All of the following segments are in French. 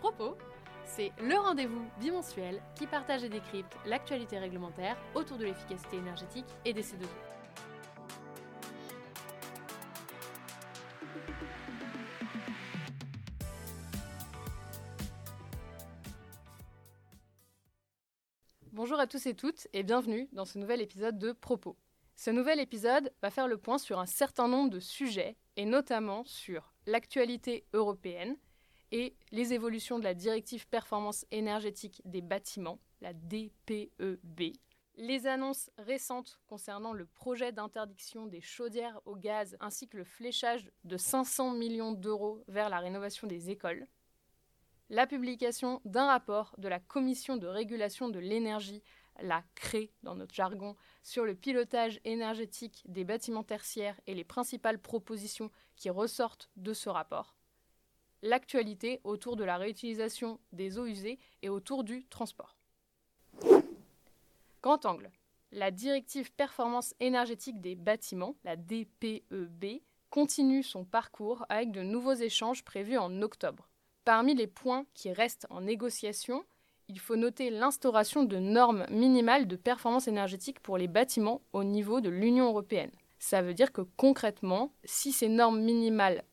Propos, c'est le rendez-vous bimensuel qui partage et décrypte l'actualité réglementaire autour de l'efficacité énergétique et des C2E. Bonjour à tous et toutes et bienvenue dans ce nouvel épisode de Propos. Ce nouvel épisode va faire le point sur un certain nombre de sujets et notamment sur l'actualité européenne et les évolutions de la directive performance énergétique des bâtiments, la DPEB, les annonces récentes concernant le projet d'interdiction des chaudières au gaz ainsi que le fléchage de 500 millions d'euros vers la rénovation des écoles, la publication d'un rapport de la Commission de régulation de l'énergie, la CRE dans notre jargon, sur le pilotage énergétique des bâtiments tertiaires et les principales propositions qui ressortent de ce rapport, l'actualité autour de la réutilisation des eaux usées et autour du transport. Grand angle. La directive performance énergétique des bâtiments, la DPEB, continue son parcours avec de nouveaux échanges prévus en octobre. Parmi les points qui restent en négociation, il faut noter l'instauration de normes minimales de performance énergétique pour les bâtiments au niveau de l'Union européenne. Ça veut dire que concrètement, si ces normes minimales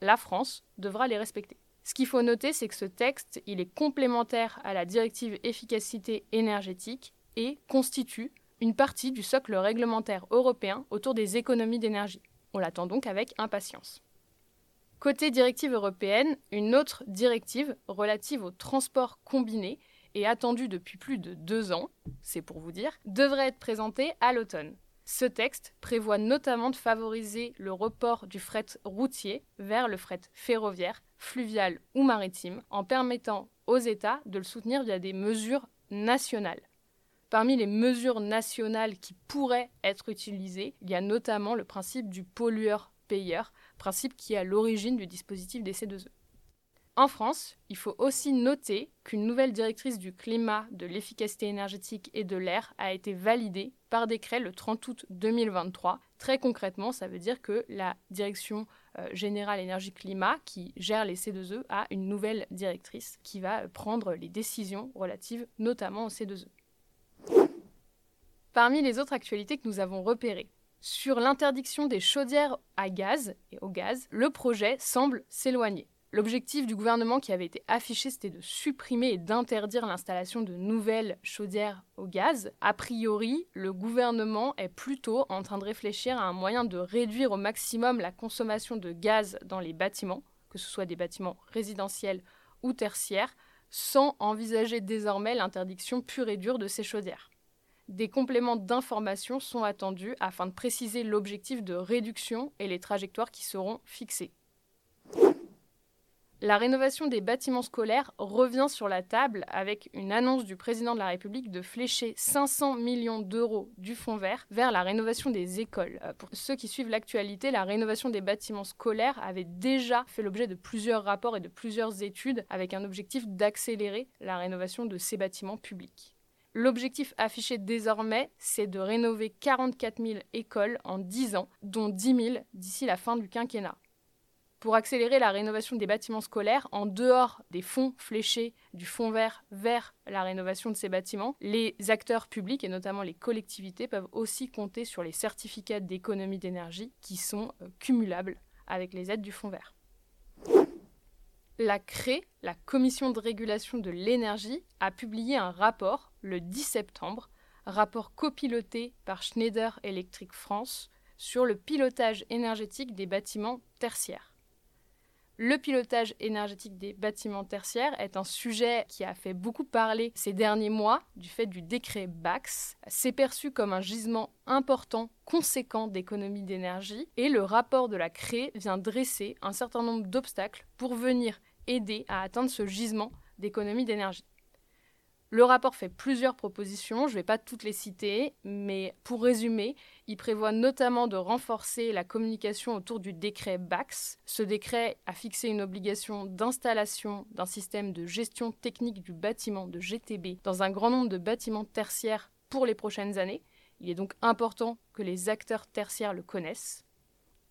la France devra les respecter. Ce qu'il faut noter, c'est que ce texte, est complémentaire à la directive efficacité énergétique et constitue une partie du socle réglementaire européen autour des économies d'énergie. On l'attend donc avec impatience. Côté directive européenne, une autre directive relative au transport combiné et attendue depuis plus de deux ans, c'est pour vous dire, devrait être présentée à l'automne. Ce texte prévoit notamment de favoriser le report du fret routier vers le fret ferroviaire, fluvial ou maritime, en permettant aux États de le soutenir via des mesures nationales. Parmi les mesures nationales qui pourraient être utilisées, il y a notamment le principe du pollueur-payeur, principe qui est à l'origine du dispositif des C2E. En France, il faut aussi noter qu'une nouvelle directrice du climat, de l'efficacité énergétique et de l'air a été validée par décret le 30 août 2023. Très concrètement, ça veut dire que la direction euh, générale énergie-climat qui gère les C2E a une nouvelle directrice qui va prendre les décisions relatives notamment aux C2E. Parmi les autres actualités que nous avons repérées, sur l'interdiction des chaudières à gaz et au gaz, le projet semble s'éloigner. L'objectif du gouvernement qui avait été affiché, c'était de supprimer et d'interdire l'installation de nouvelles chaudières au gaz. A priori, le gouvernement est plutôt en train de réfléchir à un moyen de réduire au maximum la consommation de gaz dans les bâtiments, que ce soit des bâtiments résidentiels ou tertiaires, sans envisager désormais l'interdiction pure et dure de ces chaudières. Des compléments d'information sont attendus afin de préciser l'objectif de réduction et les trajectoires qui seront fixées. La rénovation des bâtiments scolaires revient sur la table avec une annonce du président de la République de flécher 500 millions d'euros du fonds vert vers la rénovation des écoles. Euh, pour ceux qui suivent l'actualité, la rénovation des bâtiments scolaires avait déjà fait l'objet de plusieurs rapports et de plusieurs études avec un objectif d'accélérer la rénovation de ces bâtiments publics. L'objectif affiché désormais, c'est de rénover 44 000 écoles en 10 ans, dont 10 000 d'ici la fin du quinquennat pour accélérer la rénovation des bâtiments scolaires en dehors des fonds fléchés du fonds vert vers la rénovation de ces bâtiments. Les acteurs publics et notamment les collectivités peuvent aussi compter sur les certificats d'économie d'énergie qui sont euh, cumulables avec les aides du fonds vert. La CRE, la Commission de régulation de l'énergie, a publié un rapport le 10 septembre, rapport copiloté par Schneider Electric France sur le pilotage énergétique des bâtiments tertiaires. Le pilotage énergétique des bâtiments tertiaires est un sujet qui a fait beaucoup parler ces derniers mois du fait du décret BAX. C'est perçu comme un gisement important, conséquent d'économie d'énergie et le rapport de la CRE vient dresser un certain nombre d'obstacles pour venir aider à atteindre ce gisement d'économie d'énergie. Le rapport fait plusieurs propositions, je ne vais pas toutes les citer, mais pour résumer, il prévoit notamment de renforcer la communication autour du décret BAX. Ce décret a fixé une obligation d'installation d'un système de gestion technique du bâtiment de GTB dans un grand nombre de bâtiments tertiaires pour les prochaines années. Il est donc important que les acteurs tertiaires le connaissent.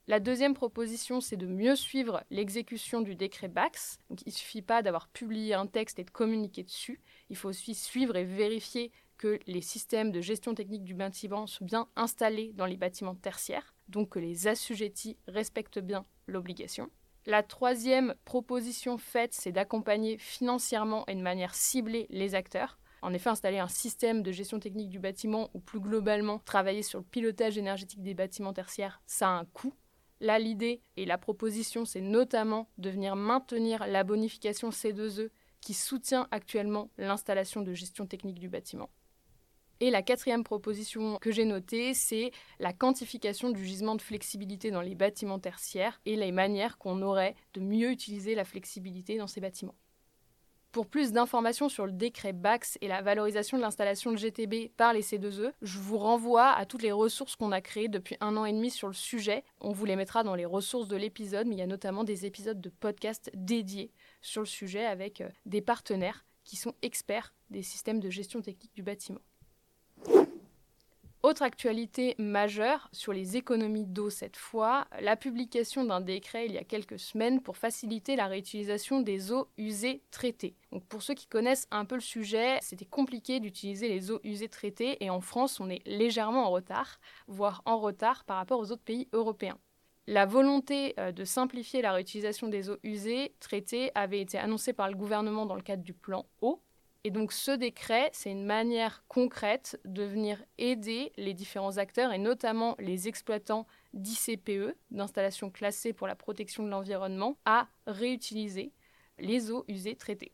La deuxième proposition, c'est de mieux suivre l'exécution du décret BAX. Il ne suffit pas d'avoir publié un texte et de communiquer dessus. Il faut aussi suivre et vérifier que les systèmes de gestion technique du bâtiment sont bien installés dans les bâtiments tertiaires, donc que les assujettis respectent bien l'obligation. La troisième proposition faite, c'est d'accompagner financièrement et de manière ciblée les acteurs. En effet, installer un système de gestion technique du bâtiment ou plus globalement travailler sur le pilotage énergétique des bâtiments tertiaires, ça a un coût. Là, l'idée et la proposition, c'est notamment de venir maintenir la bonification C2E qui soutient actuellement l'installation de gestion technique du bâtiment. Et la quatrième proposition que j'ai notée, c'est la quantification du gisement de flexibilité dans les bâtiments tertiaires et les manières qu'on aurait de mieux utiliser la flexibilité dans ces bâtiments. Pour plus d'informations sur le décret BAX et la valorisation de l'installation de GTB par les C2E, je vous renvoie à toutes les ressources qu'on a créées depuis un an et demi sur le sujet. On vous les mettra dans les ressources de l'épisode, mais il y a notamment des épisodes de podcast dédiés sur le sujet avec euh, des partenaires qui sont experts des systèmes de gestion technique du bâtiment. Autre actualité majeure sur les économies d'eau cette fois, la publication d'un décret il y a quelques semaines pour faciliter la réutilisation des eaux usées traitées. Pour ceux qui connaissent un peu le sujet, c'était compliqué d'utiliser les eaux usées traitées et en France on est légèrement en retard, voire en retard par rapport aux autres pays européens. La volonté euh, de simplifier la réutilisation des eaux usées traitées avait été annoncée par le gouvernement dans le cadre du plan eau et donc ce décret, c'est une manière concrète de venir aider les différents acteurs et notamment les exploitants d'ICPE, d'installations classées pour la protection de l'environnement, à réutiliser les eaux usées traitées.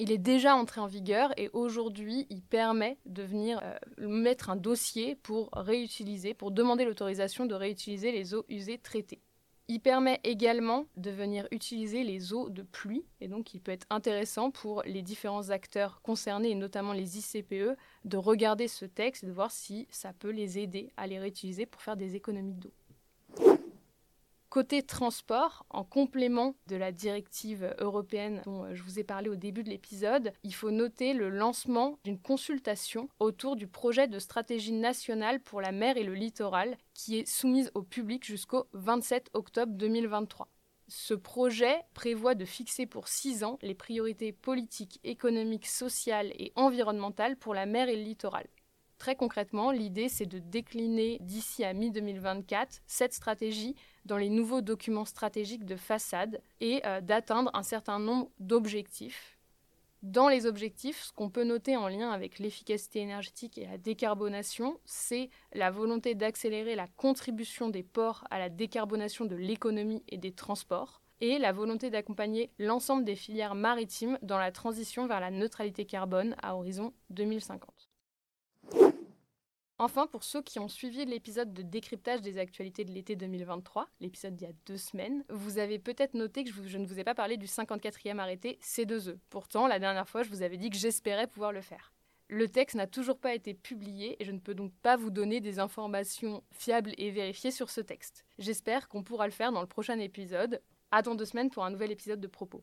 Il est déjà entré en vigueur et aujourd'hui, il permet de venir euh, mettre un dossier pour réutiliser, pour demander l'autorisation de réutiliser les eaux usées traitées. Il permet également de venir utiliser les eaux de pluie et donc il peut être intéressant pour les différents acteurs concernés et notamment les ICPE de regarder ce texte et de voir si ça peut les aider à les réutiliser pour faire des économies d'eau. Côté transport, en complément de la directive européenne dont euh, je vous ai parlé au début de l'épisode, il faut noter le lancement d'une consultation autour du projet de stratégie nationale pour la mer et le littoral qui est soumise au public jusqu'au 27 octobre 2023. Ce projet prévoit de fixer pour six ans les priorités politiques, économiques, sociales et environnementales pour la mer et le littoral. Très concrètement, l'idée, c'est de décliner d'ici à mi-2024 cette stratégie dans les nouveaux documents stratégiques de façade et euh, d'atteindre un certain nombre d'objectifs. Dans les objectifs, ce qu'on peut noter en lien avec l'efficacité énergétique et la décarbonation, c'est la volonté d'accélérer la contribution des ports à la décarbonation de l'économie et des transports, et la volonté d'accompagner l'ensemble des filières maritimes dans la transition vers la neutralité carbone à horizon 2050. Enfin, pour ceux qui ont suivi l'épisode de décryptage des actualités de l'été 2023, l'épisode d'il y a deux semaines, vous avez peut-être noté que je, ne vous ai pas parlé du 54e arrêté C2E. Pourtant, la dernière fois, je vous avais dit que j'espérais pouvoir le faire. Le texte n'a toujours pas été publié et je ne peux donc pas vous donner des informations fiables et vérifiées sur ce texte. J'espère qu'on pourra le faire dans le prochain épisode. Dans deux semaines pour un nouvel épisode de propos.